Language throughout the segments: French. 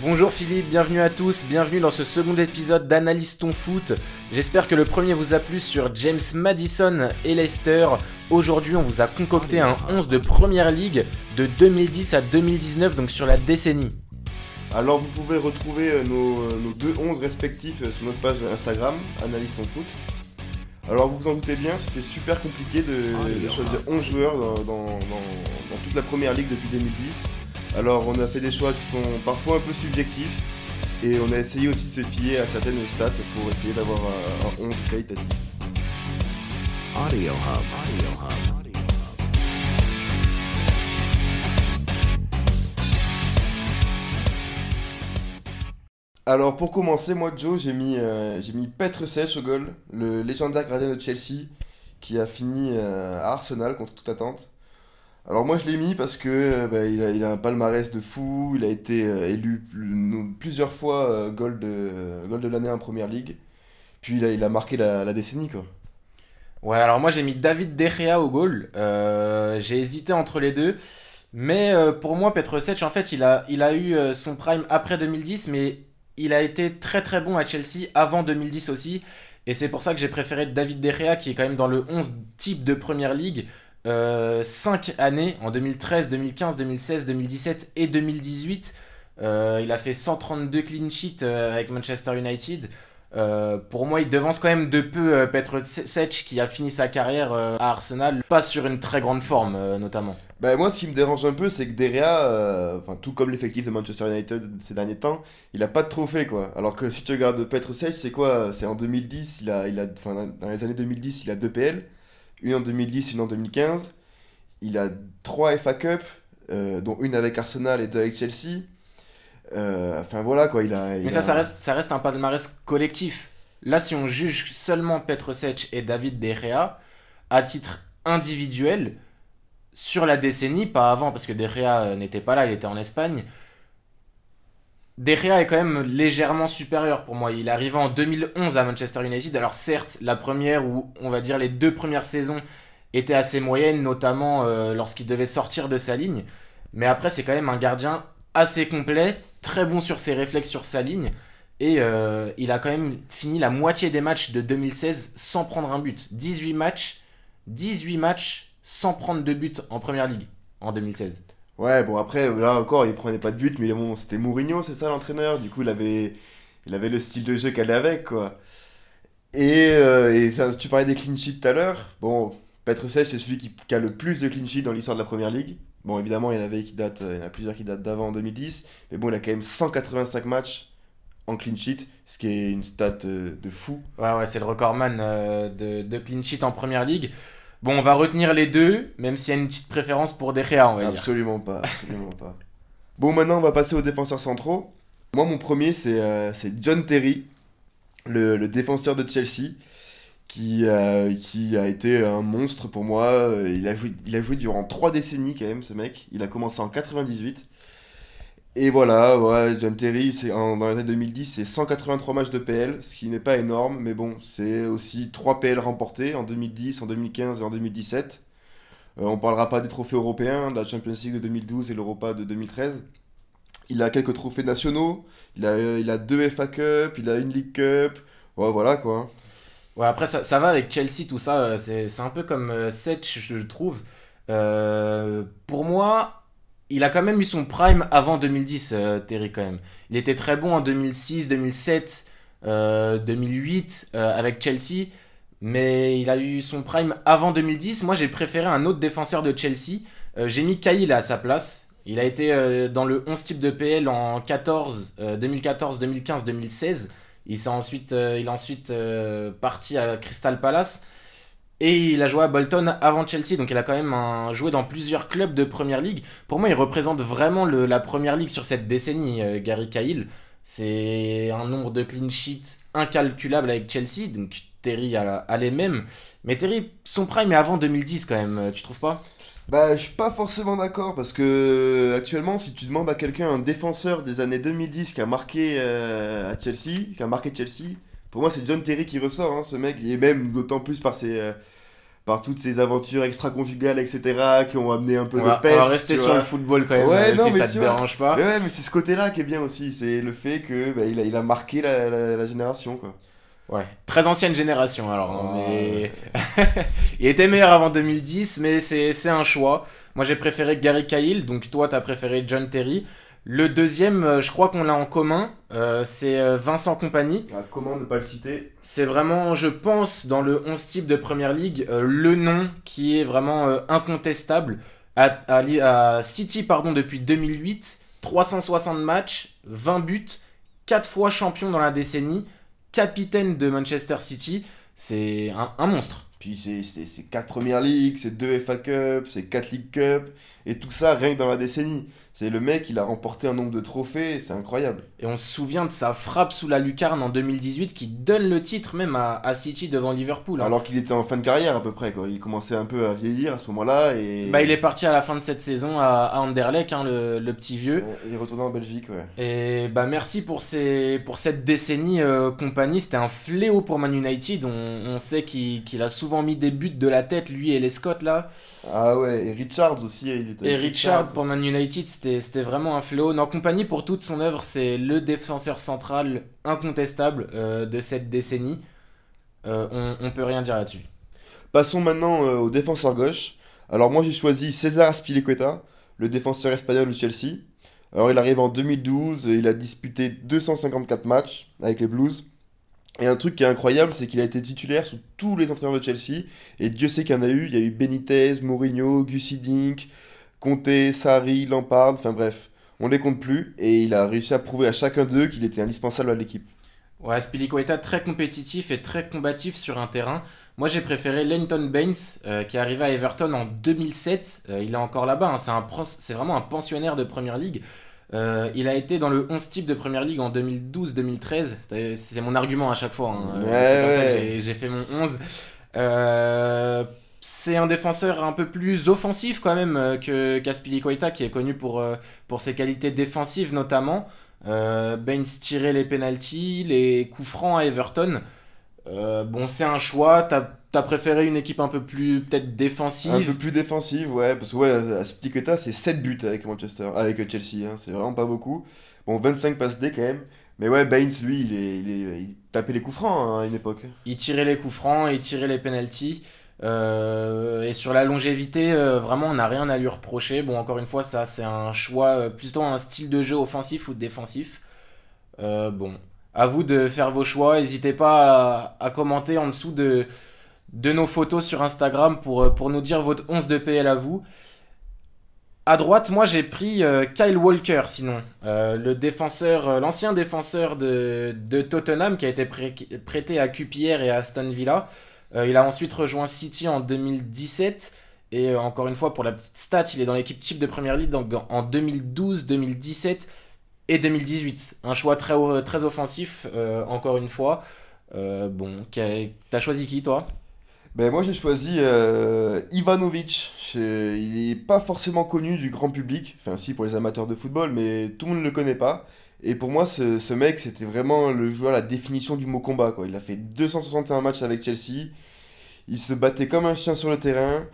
Bonjour Philippe, bienvenue à tous, bienvenue dans ce second épisode d'Analyse ton foot. J'espère que le premier vous a plu sur James Madison et Leicester. Aujourd'hui, on vous a concocté un 11 de Première Ligue de 2010 à 2019, donc sur la décennie. Alors vous pouvez retrouver euh, nos, euh, nos deux 11 respectifs euh, sur notre page Instagram, Analyse ton foot. Alors vous vous en doutez bien, c'était super compliqué de, de choisir 11 joueurs dans, dans- dans- dans toute la première ligue depuis 2010. Alors on a fait des choix qui sont parfois un peu subjectifs et on a essayé aussi de se fier à certaines stats pour essayer d'avoir un, un 11 qualitatif. Audio Hub. Audio Hub. Audio Hub. Alors pour commencer, moi Joe, j'ai mis, euh, j'ai mis Petr Sech au goal, le légendaire gardien de Chelsea qui a fini euh, à Arsenal contre toute attente. Alors moi je l'ai mis parce que euh, bah, il, a, un palmarès de fou, il a été euh, élu plusieurs fois euh, goal de, de l'année en Première Ligue. Puis il a, il a marqué la, décennie quoi. Ouais, alors moi j'ai mis David De Gea au goal. Euh, j'ai hésité entre les deux. Mais pour moi, Petr Sech, en fait, il a, il a eu son prime après 2010, mais il a été très très bon à Chelsea avant 2010 aussi. Et c'est pour ça que j'ai préféré David De Gea, qui est quand même dans le 11 type de Première Ligue. 5 années, en 2013, 2015, 2016, 2017 et 2018. Euh, il a fait 132 clean sheets euh, avec Manchester United. Euh, pour moi, il devance quand même de peu euh, Petr Sech qui a fini sa carrière euh, à Arsenal, pas sur une très grande forme euh, notamment. Bah moi ce qui me dérange un peu c'est que Derea, euh, tout comme l'effectif de Manchester United ces derniers temps, il a pas de trophée quoi. Alors que si tu regardes Petr Sech, c'est quoi? C'est en 2010, il a, il a, dans les années 2010 il a deux PL, une en 2010, une en 2015. Il a trois FA Cup, euh, dont une avec Arsenal et deux avec Chelsea. Euh, Enfin voilà quoi, il a. il Mais ça, a- ça reste, ça reste un palmarès collectif. Là, si on juge seulement Petr Sech et David De Gea, à titre individuel, sur la décennie, pas avant, parce que De Gea euh, n'était pas là, il était en Espagne, De est quand même légèrement supérieur pour moi. Il arrivé en 2011 à Manchester United. Alors certes, la première ou on va dire les deux premières saisons étaient assez moyennes, notamment euh, lorsqu'il devait sortir de sa ligne. Mais après, c'est quand même un gardien assez complet, très bon sur ses réflexes sur sa ligne. Et euh, il a quand même fini la moitié des matchs de 2016 sans prendre un but. 18 matchs, 18 matchs sans prendre de but en première ligue en 2016. Ouais, bon après, là encore, il prenait pas de but, mais bon, c'était Mourinho, c'est ça l'entraîneur. Du coup, il avait, il avait le style de jeu qu'elle avec, quoi. Et, euh, et tu parlais des clean sheets tout à l'heure. Bon, Petr Sech, c'est celui qui, a le plus de clean sheets dans l'histoire de la première ligue. Bon, évidemment, il y en avait qui datent, il y en a plusieurs qui datent d'avant 2010. Mais bon, il a quand même 185 matchs en clean sheet, ce qui est une stat euh, de fou. Ouais, ouais, c'est le recordman euh, de, de clean sheet en première ligue. Bon, on va retenir les deux, même s'il y a une petite préférence pour De Gea, on va dire. Absolument pas, absolument pas. Bon, maintenant, on va passer aux défenseurs centraux. Moi, mon premier, c'est euh, John Terry, le, défenseur de Chelsea, qui, euh, qui a été un monstre pour moi. Il a, joué, il a joué durant trois décennies, quand même, ce mec. Il a commencé en 98. Et voilà, ouais, John Terry, c'est en, dans l'année 2010, c'est 183 matchs de PL, ce qui n'est pas énorme, mais bon, c'est aussi 3 PL remportés en 2010, en 2015 et en 2017. Euh, on parlera pas des trophées européens, de la Champions League de 2012 et l'Europa de 2013. Il a quelques trophées nationaux, il a, euh, a deux FA Cup, il a une League Cup, ouais, voilà quoi. Ouais, après, ça, ça va avec Chelsea, tout ça. euh, C'est un peu comme euh, Sech, je trouve. Pour moi, il a quand même eu son prime avant 2010, euh, Terry, quand même. Il était très bon en 2006, 2007, euh, 2008 euh, avec Chelsea. Mais il a eu son prime avant 2010. Moi, j'ai préféré un autre défenseur de Chelsea. Euh, j'ai mis Cahill à sa place. Il a été euh, dans le 11 type de PL en 14, euh, 2014, 2015, 2016. Il, s'est ensuite, il est ensuite parti à Crystal Palace. Et il a joué à Bolton avant Chelsea, donc il a quand même joué dans plusieurs clubs de Première Ligue. Pour moi, il représente vraiment la Première Ligue sur cette décennie, euh, Gary Cahill. C'est un nombre de clean sheets incalculable avec Chelsea, donc Terry a, a les mêmes. Mais Terry, son prime est avant 2010 quand même, euh, tu trouves pas? Bah, je suis pas forcément d'accord parce que actuellement, si tu demandes à quelqu'un, un défenseur des années 2010 qui a marqué euh, à Chelsea, qui a marqué Chelsea, pour moi, c'est John Terry qui ressort, hein, ce mec, et même d'autant plus par ses, euh, par toutes ces aventures extra-conjugales, etc., qui ont amené un peu On de peps. on va rester sur le football quand même, Ouais, euh, non, si mais ça te vois. dérange pas. Mais ouais, mais c'est ce côté-là qui est bien aussi, c'est le fait que bah, il, a, il a marqué la, la- la génération, quoi. Ouais, très ancienne génération alors. Ah, mais... il était meilleur avant 2010, mais c'est c'est un choix. Moi j'ai préféré Gary Cahill, donc toi t'as préféré John Terry. Le deuxième, euh, je crois qu'on l'a en commun, euh, c'est euh, Vincent Compagnie. Ah, comment ne pas le citer? C'est vraiment, je pense, dans le 11 type de Première Ligue, euh, le nom qui est vraiment euh, incontestable. À, à Li- à City pardon, depuis 2008, 360 matchs, 20 buts, 4 fois champion dans la décennie, capitaine de Manchester City, c'est un, un monstre. Puis c'est- c'est c'est 4 premières ligues, c'est 2 FA Cup, c'est 4 League Cup, et tout ça que dans la décennie. C'est le mec, il a remporté un nombre de trophées, c'est incroyable. Et on se souvient de sa frappe sous la lucarne en 2018 qui donne le titre même à, à City devant Liverpool. hein. Alors qu'il était en fin de carrière à peu près, quoi. Il commençait un peu à vieillir à ce moment-là, et. Bah, il est parti à la fin de cette saison à, à Anderlecht, hein, le, le petit vieux. Il est retourné en Belgique, ouais. Et bah merci pour, ces, pour cette décennie euh, compagnie. C'était un fléau pour Man United. On, on sait qu'il qu'il a souvent mis des buts de la tête, lui et les Scott là. Ah ouais, et Richards aussi, il était. Et avec Richard pour. Man United, c'était c'était vraiment un fléau. Non, compagnie pour toute son œuvre, c'est le défenseur central incontestable euh, de cette décennie. Euh, on, on peut rien dire là-dessus. Passons maintenant euh, au défenseur gauche. Alors moi j'ai choisi César Aspilicueta, le défenseur espagnol de Chelsea. Alors il arrive en 2012, il a disputé 254 matchs avec les Blues. Et un truc qui est incroyable, c'est qu'il a été titulaire sous tous les entraîneurs de Chelsea. Et Dieu sait qu'il y en a eu. Il y a eu Benitez, Mourinho, Gus Conte, Sarri, Lampard, enfin bref. On les compte plus. Et il a réussi à prouver à chacun d'eux qu'il était indispensable à l'équipe. Ouais, Spilicueta très compétitif et très combatif sur un terrain. Moi, j'ai préféré Lenton Baines, euh, qui est arrivé à Everton en 2007. Euh, il est encore là-bas. hein. C'est un pros- c'est vraiment un pensionnaire de Première Ligue. Euh, il a été dans le 11 type de Première Ligue en 2012-2013. C'est- mon argument à chaque fois. hein. Ouais, c'est comme ça que ouais. j'ai- j'ai fait mon 11. C'est un défenseur un peu plus offensif quand même euh, que qu'Aspilicueta, qui est connu pour, euh, pour ses qualités défensives notamment. Euh, Baines tirait les penalties, les coups francs à Everton. Euh, bon, c'est un choix. T'as as préféré une équipe un peu plus peut-être Un défensive. peu plus défensive, ouais, parce que ouais, Aspilicueta, c'est 7 buts avec Manchester, avec Chelsea, hein, c'est vraiment pas beaucoup. Bon, 25 passes D quand même. Mais ouais, Baines, lui, il, est, il, est- il tapait les coups francs hein, à une époque. Il tirait les coups francs, il tirait les penalties. Euh, et sur la longévité, euh, vraiment, on n'a rien à lui reprocher. Bon, encore une fois, ça, c'est un choix, euh, plutôt un style de jeu offensif ou défensif. Bon, à vous de faire vos choix. N'hésitez pas à, commenter en dessous de, nos photos sur Instagram pour, pour nous dire votre 11 de PL à vous. À droite, moi j'ai pris Kyle Walker, sinon, le défenseur, l'ancien défenseur de, de Tottenham qui a été prêté à QPR et à Aston Villa. Euh, il a ensuite rejoint City en 2017 et euh, encore une fois pour la petite stat, il est dans l'équipe type de Première Ligue donc en 2012, 2017 et 2018. Un choix très très offensif euh, encore une fois. Euh, bon, t'as choisi qui toi? Ben moi j'ai choisi euh, Ivanovic. Il est pas forcément connu du grand public, enfin si pour les amateurs de football, mais tout le monde ne le connaît pas. Et pour moi, ce, ce mec, c'était vraiment le joueur, la définition du mot combat. Quoi. Il a fait 261 matchs avec Chelsea. Il se battait comme un chien sur le terrain.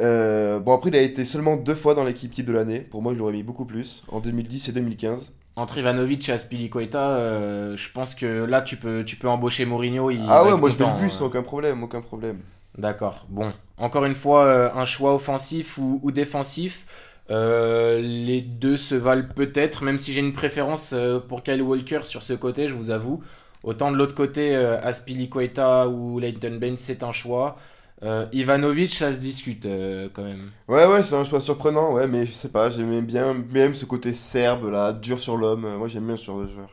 Euh, bon, après, il a été seulement deux fois dans l'équipe type de l'année. Pour moi, il l'aurait mis beaucoup plus, en 2010 et 2015. Entre Ivanovic et Aspilicueta, euh, je pense que là tu peux tu peux embaucher Mourinho. Il ah ouais, moi je mets le bus, hein. aucun problème, aucun problème. D'accord. Bon, encore une fois, euh, un choix offensif ou, ou défensif. Euh, les deux se valent peut-être, même si j'ai une préférence euh, pour Kyle Walker sur ce côté, je vous avoue. Autant de l'autre côté, euh, Aspilicueta ou Leighton Baines, c'est un choix. Euh, Ivanovic, ça se discute euh, quand même. Ouais, ouais, c'est un choix surprenant, ouais, mais je sais pas, j'aimais bien même ce côté serbe, là, dur sur l'homme. Euh, Moi, j'aime bien ce genre de joueur.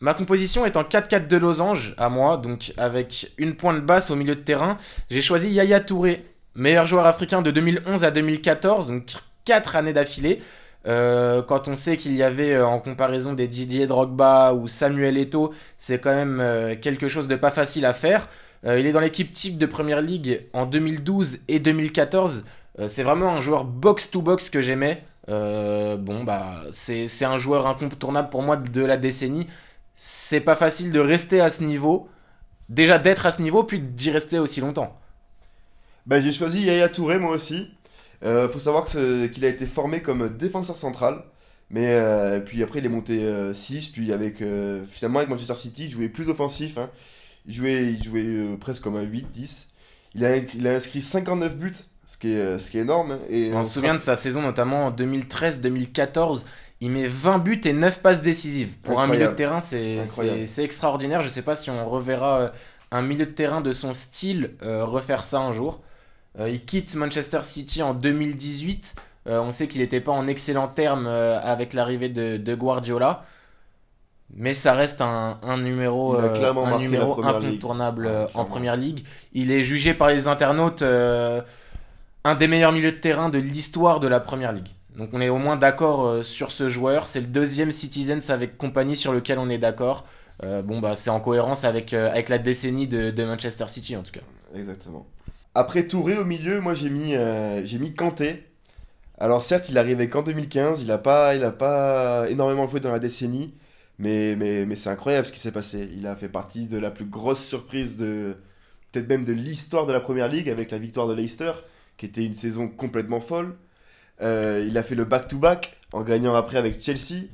Ma composition est en 4-4 de losange à moi, donc avec une pointe basse au milieu de terrain. J'ai choisi Yaya Touré, meilleur joueur africain de 2011 à 2014, donc 4 années d'affilée. Euh, quand on sait qu'il y avait euh, en comparaison des Didier Drogba ou Samuel Eto'o, c'est quand même euh, quelque chose de pas facile à faire. Il est dans l'équipe type de Première Ligue en 2012 et 2014. Euh, c'est vraiment un joueur box-to-box que j'aimais. Bon, bah, c'est c'est un joueur incontournable pour moi de la décennie. C'est pas facile de rester à ce niveau. Déjà d'être à ce niveau, puis d'y rester aussi longtemps. Bah, j'ai choisi Yaya Touré moi aussi. Euh, faut savoir qu'il a été formé comme défenseur central. Mais euh, puis après il est monté 6. Puis avec, euh, finalement avec Manchester City, il jouait plus offensif. hein. Il jouait, il jouait euh, presque comme un 8-10. Il a, il a inscrit 59 buts, ce qui est, euh, ce qui est énorme. Et On se souvient de sa saison notamment en 2013-2014. Il met 20 buts et 9 passes décisives. Pour un milieu de terrain, c'est extraordinaire. Je sais pas si on reverra euh, un milieu de terrain de son style euh, refaire ça un jour. Euh, il quitte Manchester City en 2018. Euh, on sait qu'il n'était pas en excellent terme euh, avec l'arrivée de, de Guardiola. Mais ça reste un, un numéro, un numéro Ligue. incontournable euh, en première ligue. Il est jugé par les internautes un des meilleurs milieux de terrain de l'histoire de la première ligue. Donc on est au moins d'accord euh, sur ce joueur. C'est le deuxième Citizens avec compagnie sur lequel on est d'accord. Euh, bon bah c'est en cohérence avec, euh, avec la décennie de, de Manchester City en tout cas. Exactement. Après Touré au milieu, moi j'ai mis, euh, j'ai mis Kanté. Alors certes, il arrivait qu'en 2015, il a pas, il a pas énormément joué dans la décennie, mais, mais, mais c'est incroyable ce qui s'est passé. Il a fait partie de la plus grosse surprise de, peut-être même de l'histoire de la Première Ligue avec la victoire de Leicester, qui était une saison complètement folle. Euh, il a fait le back-to-back en gagnant après avec Chelsea.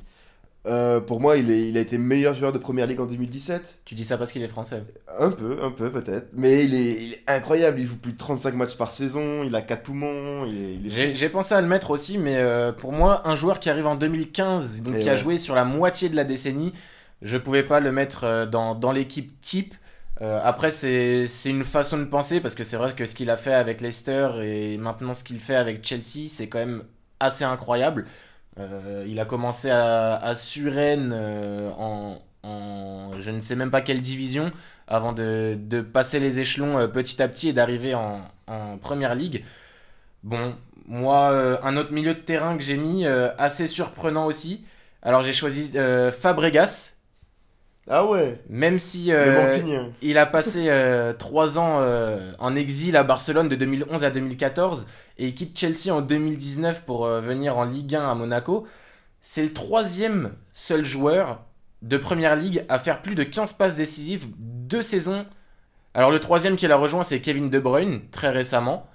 Euh, pour moi, il, est, il a été meilleur joueur de Première Ligue en 2017. Tu dis ça parce qu'il est français. Un peu, un peu peut-être. Mais il est, il est incroyable. Il joue plus de 35 matchs par saison. Il a 4 poumons. Est, J'ai pensé à le mettre aussi, mais euh, pour moi, un joueur qui arrive en 2015, donc Et qui a joué sur la moitié de la décennie, je pouvais pas le mettre euh, dans, dans l'équipe type. Euh, après, c'est une façon de penser, parce que c'est vrai que ce qu'il a fait avec Leicester et maintenant ce qu'il fait avec Chelsea, c'est quand même assez incroyable. Euh, il a commencé à, à Suresnes euh, en, je ne sais même pas quelle division avant de, de passer les échelons euh, petit à petit et d'arriver en, première ligue. Bon, moi, un autre milieu de terrain que j'ai mis, assez surprenant aussi. Alors j'ai choisi Fabregas, Ah ouais, même si euh, il a passé euh, trois ans euh, en exil à Barcelone de 2011 à 2014 et il quitte Chelsea en 2019 pour euh, venir en Ligue 1 à Monaco. C'est le troisième seul joueur de Première Ligue à faire plus de 15 passes décisives deux saisons. Alors le troisième qui l'a rejoint c'est Kevin De Bruyne très récemment.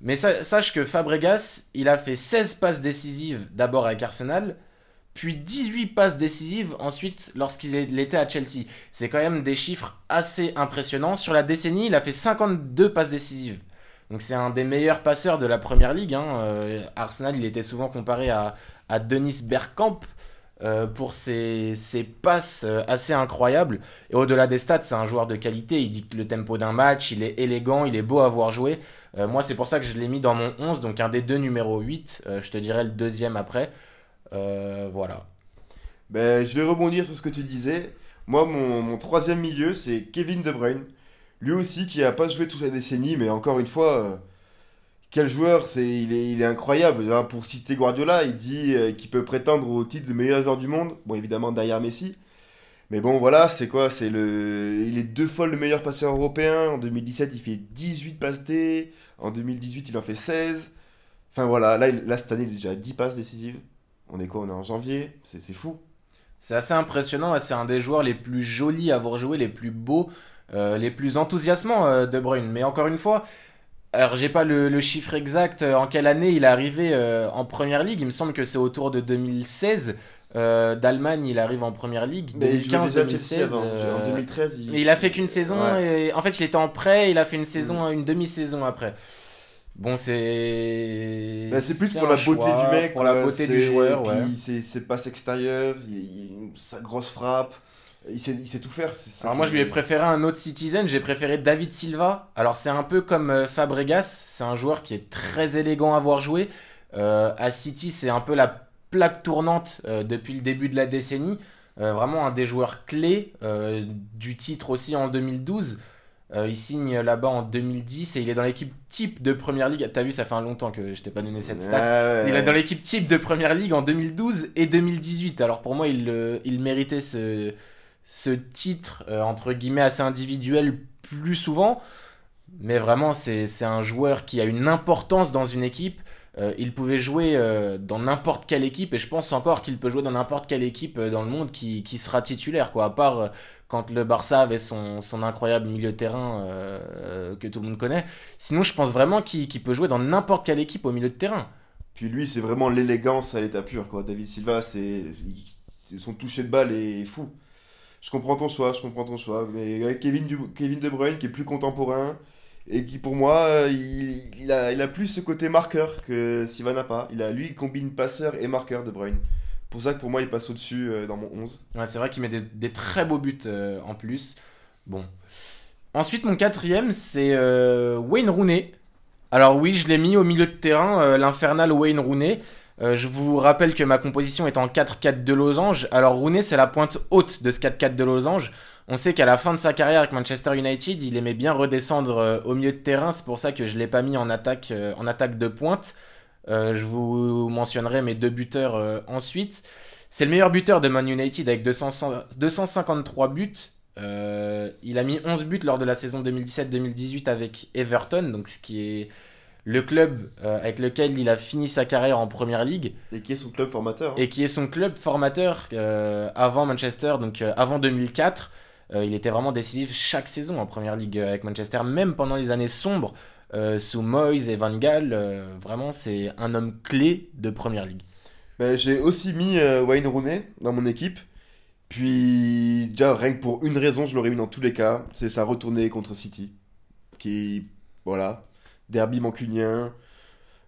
Mais sa- sache que Fabregas, il a fait 16 passes décisives d'abord avec Arsenal, puis 18 passes décisives ensuite lorsqu'il était à Chelsea. C'est quand même des chiffres assez impressionnants. Sur la décennie, il a fait 52 passes décisives. Donc c'est un des meilleurs passeurs de la première ligue. hein. Euh, Arsenal, il était souvent comparé à, Denis Bergkamp euh, pour ses, ses passes euh, assez incroyables. Et au-delà des stats, c'est un joueur de qualité. Il dicte le tempo d'un match, il est élégant, il est beau à voir jouer. Moi, c'est pour ça que je l'ai mis dans mon 11, donc un des deux numéro 8. Euh, je te dirais le deuxième après. Euh, voilà. Ben, je vais rebondir sur ce que tu disais. Moi, mon, mon troisième milieu, c'est Kevin De Bruyne. Lui aussi, qui a pas joué toute la décennie, mais encore une fois, euh, quel joueur, c'est, il, est, il est incroyable. Pour citer Guardiola, il dit euh, qu'il peut prétendre au titre de meilleur joueur du monde. Bon, évidemment, derrière Messi. Mais bon, voilà, c'est quoi? C'est le, Il est deux fois le meilleur passeur européen. En 2017, il fait 18 passes D. En 2018, il en fait 16. Enfin voilà, là, cette année, il est déjà à 10 passes décisives. On est quoi On est en janvier. C'est fou. C'est assez impressionnant, et c'est un des joueurs les plus jolis à avoir joué, les plus beaux, euh, les plus enthousiasmants euh, de Bruyne. Mais encore une fois, alors j'ai pas le, le chiffre exact euh, en quelle année il est arrivé euh, en première ligue. Il me semble que c'est autour de 2016. Euh, D'Allemagne, il arrive en première ligue. Mais il jouait 2015, déjà à Chelsea 2016. avant. euh, En 2013, il... mais il a fait qu'une saison. Ouais. Et, en fait, il était en prêt. Il a fait une saison, une demi-saison après. Bon, c'est. Bah, c'est plus pour la beauté choix, du mec. Pour la quoi. beauté C'est- du joueur, ouais. Extérieures, il- il- sa grosse frappe. Il sait, il sait tout faire. c'est ça Alors moi je lui ai préféré un autre Citizen, j'ai préféré David Silva. Alors c'est un peu comme euh, Fabregas, c'est un joueur qui est très élégant à voir jouer. Euh, à City c'est un peu la plaque tournante euh, depuis le début de la décennie. Euh, vraiment un des joueurs clés euh, du titre aussi en 2012. Euh, il signe là-bas en 2010 et il est dans l'équipe type de Première Ligue. T'as vu, ça fait un longtemps que je t'ai pas donné cette stat. Ouais, Il est dans l'équipe type de Première Ligue en 2012 et 2018. Alors pour moi, il, euh, il méritait ce, ce titre, euh, entre guillemets, assez individuel plus souvent. Mais vraiment, c'est un joueur qui a une importance dans une équipe. Euh, il pouvait jouer euh, dans n'importe quelle équipe, et je pense encore qu'il peut jouer dans n'importe quelle équipe euh, dans le monde qui, qui sera titulaire, quoi. À part quand le Barça avait son, son incroyable milieu de terrain que tout le monde connaît. Sinon, je pense vraiment qu'il peut jouer dans n'importe quelle équipe au milieu de terrain. Puis lui, c'est vraiment l'élégance à l'état pur, quoi. David Silva, c'est son toucher de balle est fou. Je comprends ton choix, je comprends ton choix. Mais avec Kevin, Kevin De Bruyne, qui est plus contemporain, et qui pour moi, euh, il, a, plus ce côté marqueur que Silva n'a pas. Il a, lui, il combine passeur et marqueur De Bruyne. Pour ça que pour moi, il passe au-dessus euh, dans mon 11. Ouais, c'est vrai qu'il met des, très beaux buts euh, en plus. Bon. Ensuite, mon quatrième, c'est Wayne Rooney. Alors oui, je l'ai mis au milieu de terrain, l'infernal Wayne Rooney. Je vous rappelle que ma composition est en 4-4 de losange. Alors Rooney, c'est la pointe haute de ce 4-4 de losange. On sait qu'à la fin de sa carrière avec Manchester United, il aimait bien redescendre euh, au milieu de terrain. C'est pour ça que je ne l'ai pas mis en attaque, euh, en attaque de pointe. Euh, je vous mentionnerai mes deux buteurs euh, ensuite. C'est le meilleur buteur de Man United avec 200 253 buts. Euh, il a mis 11 buts lors de la saison 2017-2018 avec Everton, donc ce qui est le club avec lequel il a fini sa carrière en Première Ligue Et qui est son club formateur. hein. et qui est son club formateur avant Manchester, donc avant 2004. Euh, il était vraiment décisif chaque saison en Première Ligue euh, avec Manchester, même pendant les années sombres euh, sous Moyes et Van Gaal. vraiment, c'est un homme clé de Première Ligue. Ben, j'ai aussi mis Wayne Rooney dans mon équipe. Puis, déjà, rien que pour une raison, je l'aurais mis dans tous les cas. C'est sa retournée contre City. Qui, voilà, derby mancunien,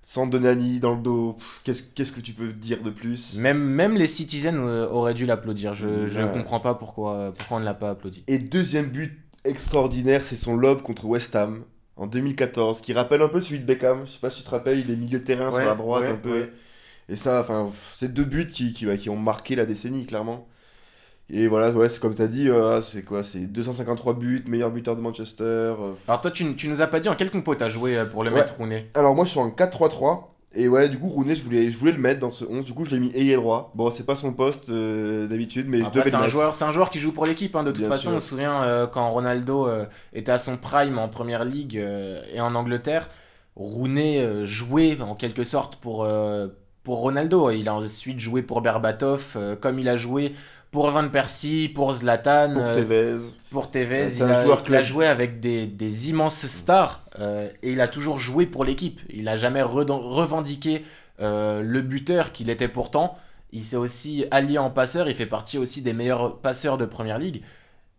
centre de Nani dans le dos. Qu'est-ce qu'est-ce que tu peux dire de plus? Même, même les Citizens euh, auraient dû l'applaudir. Je, Ouais. comprends pas pourquoi, pourquoi on ne l'a pas applaudi. Et deuxième but extraordinaire, c'est son lob contre West Ham en 2014, qui rappelle un peu celui de Beckham. Je sais pas si tu te rappelles, il est milieu de terrain sur la droite ouais, un peu. Et ça, enfin, c'est deux buts qui, qui, qui ont marqué la décennie, clairement. Et voilà, ouais, c'est comme tu as dit, euh, c'est quoi C'est 253 buts, meilleur buteur de Manchester. euh. Alors toi, tu, tu nous as pas dit en quel compo t'as joué euh, pour le Ouais. mettre Rooney? Alors moi, je suis en 4-3-3. Et ouais, du coup, Rooney, je voulais, je voulais le mettre dans ce 11. Du coup, je l'ai mis ailier droit. Bon, c'est pas son poste euh, d'habitude, mais Après, je devais c'est le un mettre. joueur, c'est un joueur qui joue pour l'équipe. hein, de toute Bien façon, sûr. on se souvient quand Ronaldo était à son prime en première ligue et en Angleterre, Rooney jouait en quelque sorte pour pour Ronaldo. Il a ensuite joué pour Berbatov, comme il a joué pour Van Persie, pour Zlatan, Pour euh, Tevez. pour Tevez. Il, a, il joué avec des, des immenses stars euh, et il a toujours joué pour l'équipe. Il a jamais revendiqué euh, le buteur qu'il était pourtant. Il s'est aussi allié en passeur. Il fait partie aussi des meilleurs passeurs de première ligue.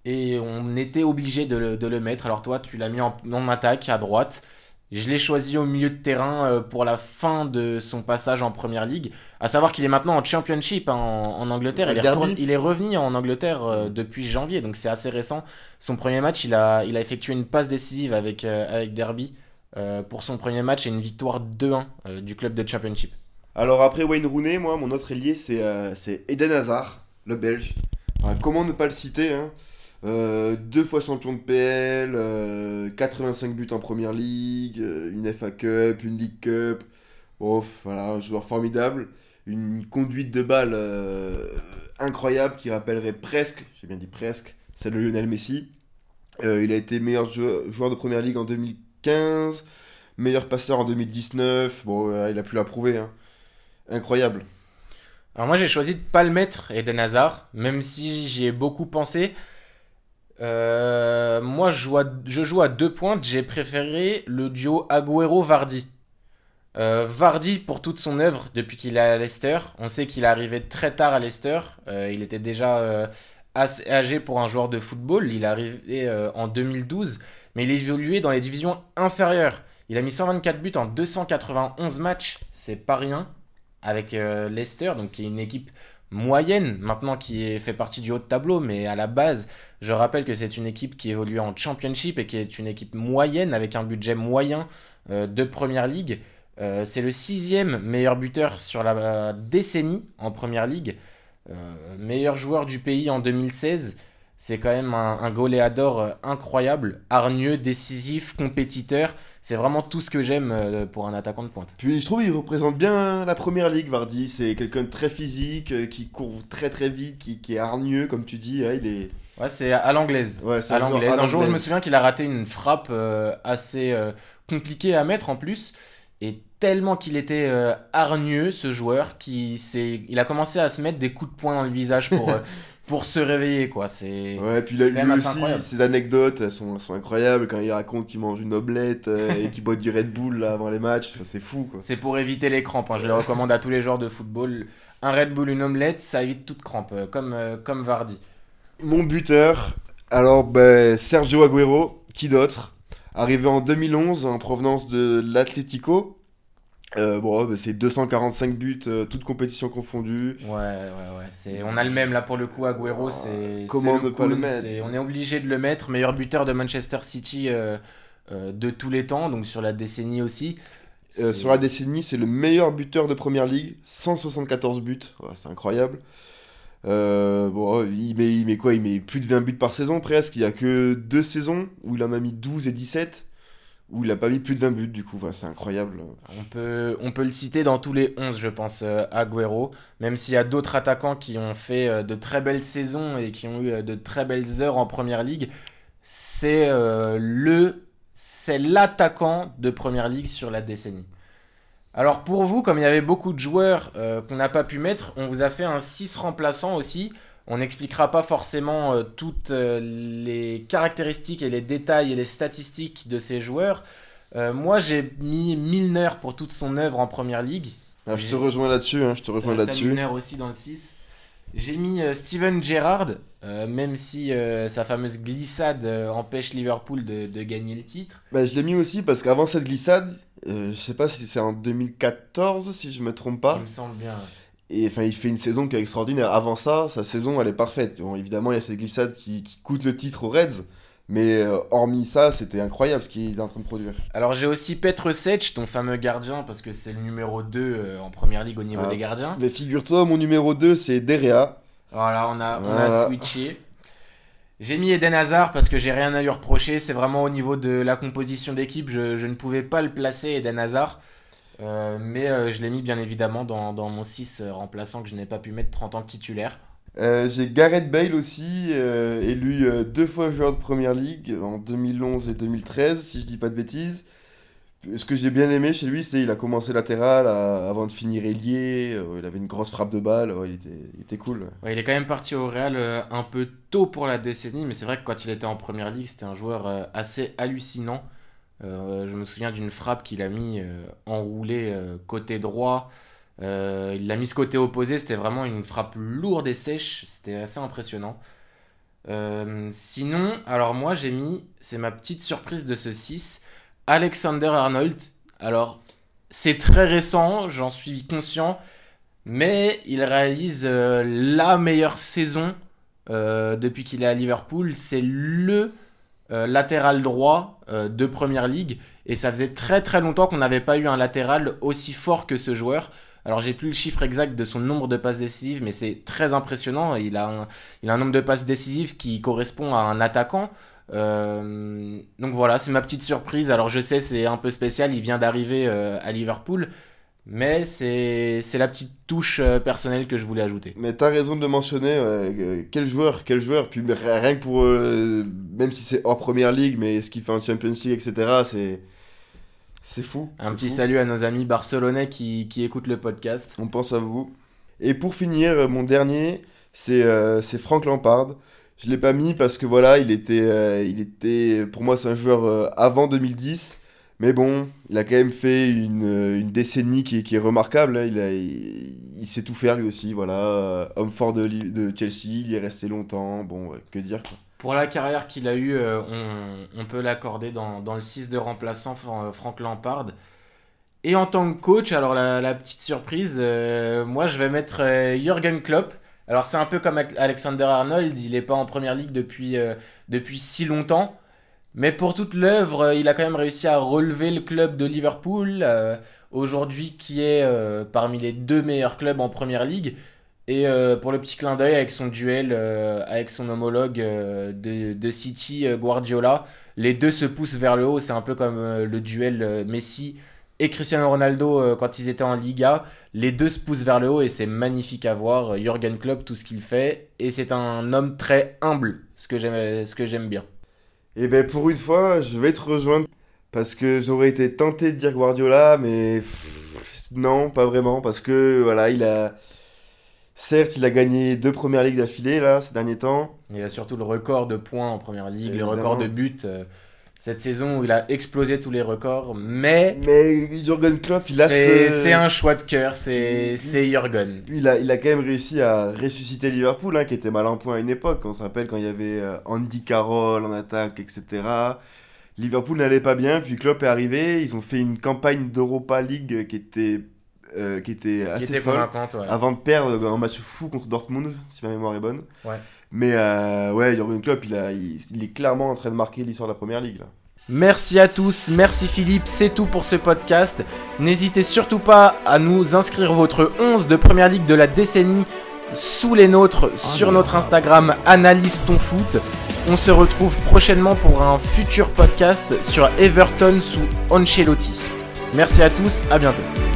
Et on était obligé de le, de le mettre. Alors toi, tu l'as mis en, en attaque à droite. Je l'ai choisi au milieu de terrain euh, pour la fin de son passage en première ligue. À savoir qu'il est maintenant en championship hein, en, en Angleterre. Il est, il revenu en Angleterre euh, depuis janvier, donc c'est assez récent. Son premier match, il a, il a effectué une passe décisive avec, euh, avec Derby euh, pour son premier match et une victoire 2-1 euh, du club de championship. Alors après Wayne Rooney, moi, mon autre ailier, c'est c'est Eden Hazard, le Belge. Ouais, comment ne pas le citer hein? Euh, Deux fois champion de PL, euh, 85 buts en Première Ligue, euh, une FA Cup, une League Cup. Voilà, un joueur formidable. Une conduite de balle euh, incroyable qui rappellerait presque, j'ai bien dit presque, celle de Lionel Messi. Euh, il a été meilleur joueur, de Première Ligue en 2015, meilleur passeur en 2019. Bon, il a pu la prouver. hein. Incroyable. Alors moi j'ai choisi de pas le mettre Eden Hazard, même si j'y ai beaucoup pensé. Euh, moi je joue, à, deux pointes, j'ai préféré le duo Agüero-Vardy. Euh, Vardy pour toute son œuvre depuis qu'il est à Leicester. On sait qu'il est arrivé très tard à Leicester. Euh, il était déjà assez âgé pour un joueur de football. Il est arrivé en 2012, mais il évoluait dans les divisions inférieures. Il a mis 124 buts en 291 matchs, c'est pas rien avec Leicester, donc qui est une équipe moyenne maintenant qui fait partie du haut de tableau, mais à la base, je rappelle que c'est une équipe qui évolue en Championship et qui est une équipe moyenne avec un budget moyen euh, de Première Ligue. Euh, c'est le sixième meilleur buteur sur la décennie en Première Ligue, Euh, meilleur joueur du pays en 2016. C'est quand même un, un goléador incroyable, hargneux, décisif, compétiteur. C'est vraiment tout ce que j'aime euh, pour un attaquant de pointe. Puis je trouve qu'il représente bien la première ligue, Vardy. C'est quelqu'un de très physique, euh, qui court très très vite, qui, qui est hargneux, comme tu dis. il est... Ouais, c'est à l'anglaise. Ouais, à l'anglaise. Un jour, je me souviens qu'il a raté une frappe euh, assez euh, compliquée à mettre en plus. Et tellement qu'il était euh, hargneux, ce joueur, qui il a commencé à se mettre des coups de poing dans le visage pour, pour se réveiller, quoi. C'est Ouais, puis là, lui même assez aussi, incroyable. ses anecdotes elles sont, elles sont incroyables quand il raconte qu'il mange une omelette euh, et qu'il boit du Red Bull là, avant les matchs. C'est fou quoi. c'est pour éviter les crampes. hein. Je le recommande à tous les joueurs de football. Un Red Bull, une omelette, ça évite toute crampe, euh, comme, euh, comme Vardy. Mon buteur, alors ben, Sergio Agüero, qui d'autre? Arrivé en 2011 en provenance de l'Atlético. Euh, bon, c'est 245 buts, euh, toutes compétitions confondues. Ouais, ouais, ouais. C'est... On a le même là pour le coup, Agüero. C'est, Ah, comment c'est ne pas le mettre c'est- On est obligé de le mettre. Meilleur buteur de Manchester City euh, de tous les temps, donc sur la décennie aussi. Sur la décennie, c'est le meilleur buteur de première ligue, 174 buts, c'est incroyable. Bon, il met, il met quoi? Il met plus de 20 buts par saison presque. Il y a que deux saisons où il en a mis 12 et 17, où il a pas mis plus de 20 buts du coup. C'est incroyable. On peut, le citer dans tous les 11, je pense, euh, Agüero. Même s'il y a d'autres attaquants qui ont fait euh, de très belles saisons et qui ont eu euh, de très belles heures en première ligue. C'est l'attaquant de première ligue sur la décennie. Alors pour vous, comme il y avait beaucoup de joueurs qu'on n'a pas pu mettre, on vous a fait un 6 remplaçant aussi. On n'expliquera pas forcément euh, toutes euh, les caractéristiques et les détails et les statistiques de ces joueurs. Euh, moi, j'ai mis Milner pour toute son œuvre en première ligue. Ah, je te rejoins là-dessus, hein, je te rejoins là-dessus. Milner aussi dans le 6. J'ai mis Steven Gerrard, euh, même si euh, sa fameuse glissade euh, empêche Liverpool de, de gagner le titre. Bah, je l'ai mis aussi parce qu'avant cette glissade, je sais pas si c'est en 2014, si je me trompe pas. Il me semble bien. Et enfin, il fait une saison qui est extraordinaire. Avant ça, sa saison, elle est parfaite. Bon, évidemment, il y a cette glissade qui, qui coûte le titre aux Reds. Mais euh, hormis ça, c'était incroyable ce qu'il est en train de produire. Alors j'ai aussi Petr Sech, ton fameux gardien, parce que c'est le numéro 2 euh, en première ligue au niveau Ah. des gardiens. Mais figure-toi, mon numéro 2, c'est Derea. Voilà, on a, on a switché. J'ai mis Eden Hazard parce que j'ai rien à lui reprocher. C'est vraiment au niveau de la composition d'équipe. Je, je ne pouvais pas le placer, Eden Hazard. Euh, mais euh, je l'ai mis bien évidemment dans, dans mon 6 remplaçant que je n'ai pas pu mettre 30 ans de titulaire. Euh, j'ai Gareth Bale aussi, euh, élu euh, deux fois joueur de première ligue en 2011 et 2013, si je dis pas de bêtises. Ce que j'ai bien aimé chez lui, c'est qu'il a commencé latéral à- avant de finir ailier. euh, il avait une grosse frappe de balle, il, était, il était cool. ouais. Il est quand même parti au Real euh, un peu tôt pour la décennie, mais c'est vrai que quand il était en première ligue, c'était un joueur euh, assez hallucinant. Euh, je me souviens d'une frappe qu'il a mis euh, enroulée euh, côté droit. Il l'a mise côté opposé, c'était vraiment une frappe lourde et sèche, c'était assez impressionnant. Sinon, alors moi j'ai mis, c'est ma petite surprise de ce 6, Alexander Arnold. Alors, c'est très récent, j'en suis conscient, mais il réalise la meilleure saison depuis qu'il est à Liverpool. C'est le euh, latéral droit euh, de Première Ligue. Et ça faisait très très longtemps qu'on n'avait pas eu un latéral aussi fort que ce joueur. Alors j'ai plus le chiffre exact de son nombre de passes décisives, mais c'est très impressionnant. Il a, un, il a un nombre de passes décisives qui correspond à un attaquant. Euh, donc voilà, c'est ma petite surprise. Alors je sais, c'est un peu spécial, il vient d'arriver à Liverpool, mais c'est la petite touche euh, personnelle que je voulais ajouter. Mais t'as raison de le mentionner, ouais, euh, quel joueur, quel joueur. Puis rien que pour, euh, même si c'est hors première ligue, mais ce qu'il fait en Champions League, etc., c'est c'est fou. Un petit fou. salut à nos amis barcelonais qui, qui écoutent le podcast. On pense à vous. Et pour finir, mon dernier, c'est euh, Frank Lampard. Je l'ai pas mis parce que voilà, il était, euh, il était, pour moi, c'est un joueur euh, avant 2010. Mais bon, il a quand même fait une, euh, une décennie qui qui est remarquable. hein. Il, a- il, sait tout faire lui aussi. Voilà, Euh, homme fort de, de Chelsea, il est resté longtemps. Bon, que dire quoi. Pour la carrière qu'il a eue, euh, on, on peut l'accorder dans, dans le 6 de remplaçant Fran- Frank Lampard. Et en tant que coach, alors la, petite surprise, euh, moi je vais mettre euh, Jürgen Klopp. Alors c'est un peu comme Alexander Arnold, il n'est pas en première ligue depuis, euh, depuis si longtemps. Mais pour toute l'œuvre, euh, il a quand même réussi à relever le club de Liverpool, euh, aujourd'hui qui est euh, parmi les deux meilleurs clubs en première ligue. Et pour le petit clin d'œil avec son duel avec son homologue de, de City, Guardiola, les deux se poussent vers le haut. C'est un peu comme le duel Messi et Cristiano Ronaldo quand ils étaient en Liga. Les deux se poussent vers le haut et c'est magnifique à voir. Jürgen Klopp, tout ce qu'il fait. Et c'est un homme très humble, ce que j'aime bien. Et ben pour une fois, je vais te rejoindre Parce que j'aurais été tenté de dire Guardiola, mais pff, non, pas vraiment. Parce que voilà, il a. Certes, il a gagné deux premières ligues d'affilée là ces derniers temps. Il a surtout le record de points en première ligue, le record de buts. euh, cette saison où il a explosé tous les records, mais Mais Jurgen Klopp, il a c'est ce- c'est un choix de cœur, c'est Jürgen. Il a, il a quand même réussi à ressusciter Liverpool, hein, qui était mal en point à une époque. On se rappelle quand il y avait euh, Andy Carroll en attaque, etc. Liverpool n'allait pas bien, puis Klopp est arrivé. Ils ont fait une campagne d'Europa League qui était, euh, qui était Qui assez était folle. convaincante, ouais. Avant de perdre un match fou contre Dortmund, si ma mémoire est bonne. Ouais. Mais euh, ouais, Jurgen Klopp, il, a, il, il est clairement en train de marquer l'histoire de la première ligue. Là. Merci à tous, merci Philippe, c'est tout pour ce podcast. N'hésitez surtout pas à nous inscrire votre 11 de première ligue de la décennie sous les nôtres sur là notre. Instagram Analyse ton foot. On se retrouve prochainement pour un futur podcast sur Everton sous Ancelotti. Merci à tous, à bientôt.